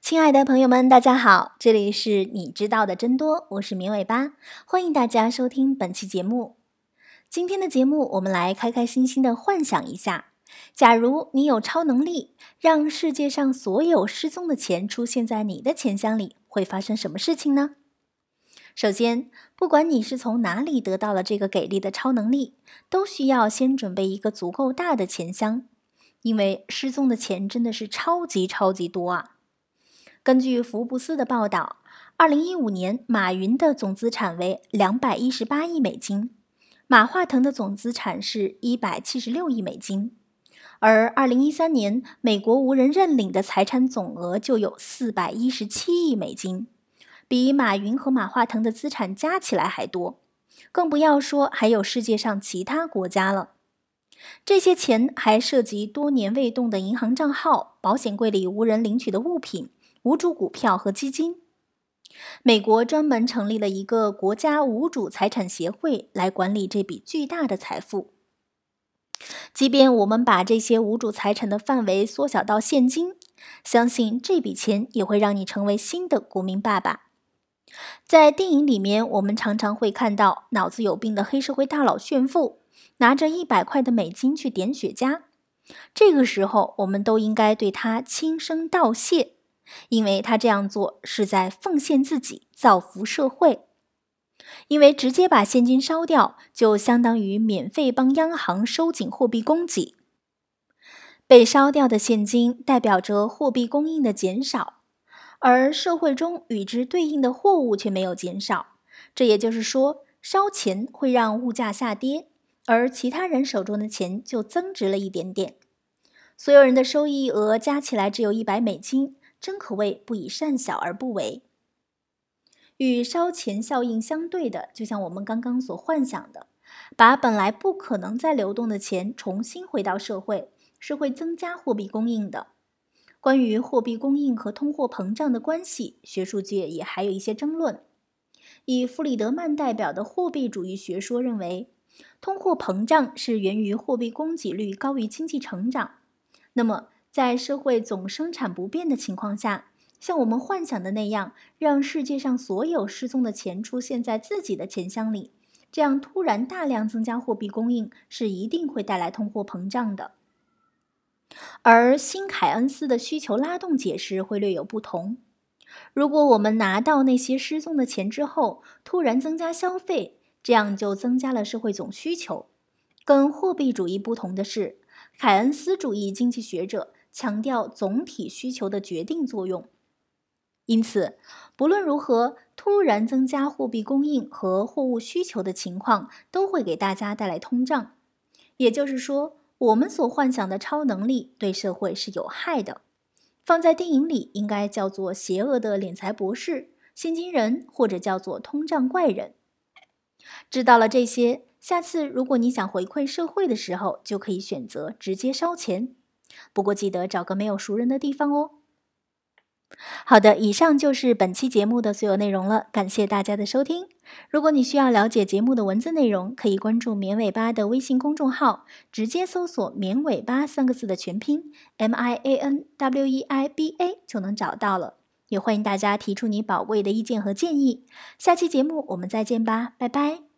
亲爱的朋友们，大家好，这里是你知道的真多，我是绵尾巴，欢迎大家收听本期节目。今天的节目，我们来开开心心的幻想一下，假如你有超能力，让世界上所有失踪的钱出现在你的钱箱里，会发生什么事情呢？首先，不管你是从哪里得到了这个给力的超能力，都需要先准备一个足够大的钱箱，因为失踪的钱真的是超级超级多啊。根据福布斯的报道，二零一五年马云的总资产为两百一十八亿美金，马化腾的总资产是一百七十六亿美金，而二零一三年美国无人认领的财产总额就有四百一十七亿美金，比马云和马化腾的资产加起来还多，更不要说还有世界上其他国家了。这些钱还涉及多年未动的银行账号、保险柜里无人领取的物品。无主股票和基金，美国专门成立了一个国家无主财产协会来管理这笔巨大的财富。即便我们把这些无主财产的范围缩小到现金，相信这笔钱也会让你成为新的国民爸爸。在电影里面，我们常常会看到脑子有病的黑社会大佬炫富，拿着一百块的美金去点雪茄，这个时候我们都应该对他轻声道谢。因为他这样做是在奉献自己，造福社会。因为直接把现金烧掉，就相当于免费帮央行收紧货币供给。被烧掉的现金代表着货币供应的减少，而社会中与之对应的货物却没有减少。这也就是说，烧钱会让物价下跌，而其他人手中的钱就增值了一点点。所有人的收益额加起来只有一百美金。真可谓不以善小而不为。与烧钱效应相对的，就像我们刚刚所幻想的，把本来不可能再流动的钱重新回到社会，是会增加货币供应的。关于货币供应和通货膨胀的关系，学术界也还有一些争论。以弗里德曼代表的货币主义学说认为，通货膨胀是源于货币供给率高于经济成长。那么，在社会总生产不变的情况下，像我们幻想的那样，让世界上所有失踪的钱出现在自己的钱箱里，这样突然大量增加货币供应是一定会带来通货膨胀的。而新凯恩斯的需求拉动解释会略有不同。如果我们拿到那些失踪的钱之后，突然增加消费，这样就增加了社会总需求。跟货币主义不同的是，凯恩斯主义经济学者。强调总体需求的决定作用，因此，不论如何，突然增加货币供应和货物需求的情况都会给大家带来通胀。也就是说，我们所幻想的超能力对社会是有害的。放在电影里，应该叫做邪恶的敛财博士、现金人，或者叫做通胀怪人。知道了这些，下次如果你想回馈社会的时候，就可以选择直接烧钱。不过记得找个没有熟人的地方哦。好的，以上就是本期节目的所有内容了，感谢大家的收听。如果你需要了解节目的文字内容，可以关注“绵尾巴”的微信公众号，直接搜索“绵尾巴”三个字的全拼 “m i a n w e i b a” 就能找到了。也欢迎大家提出你宝贵的意见和建议。下期节目我们再见吧，拜拜。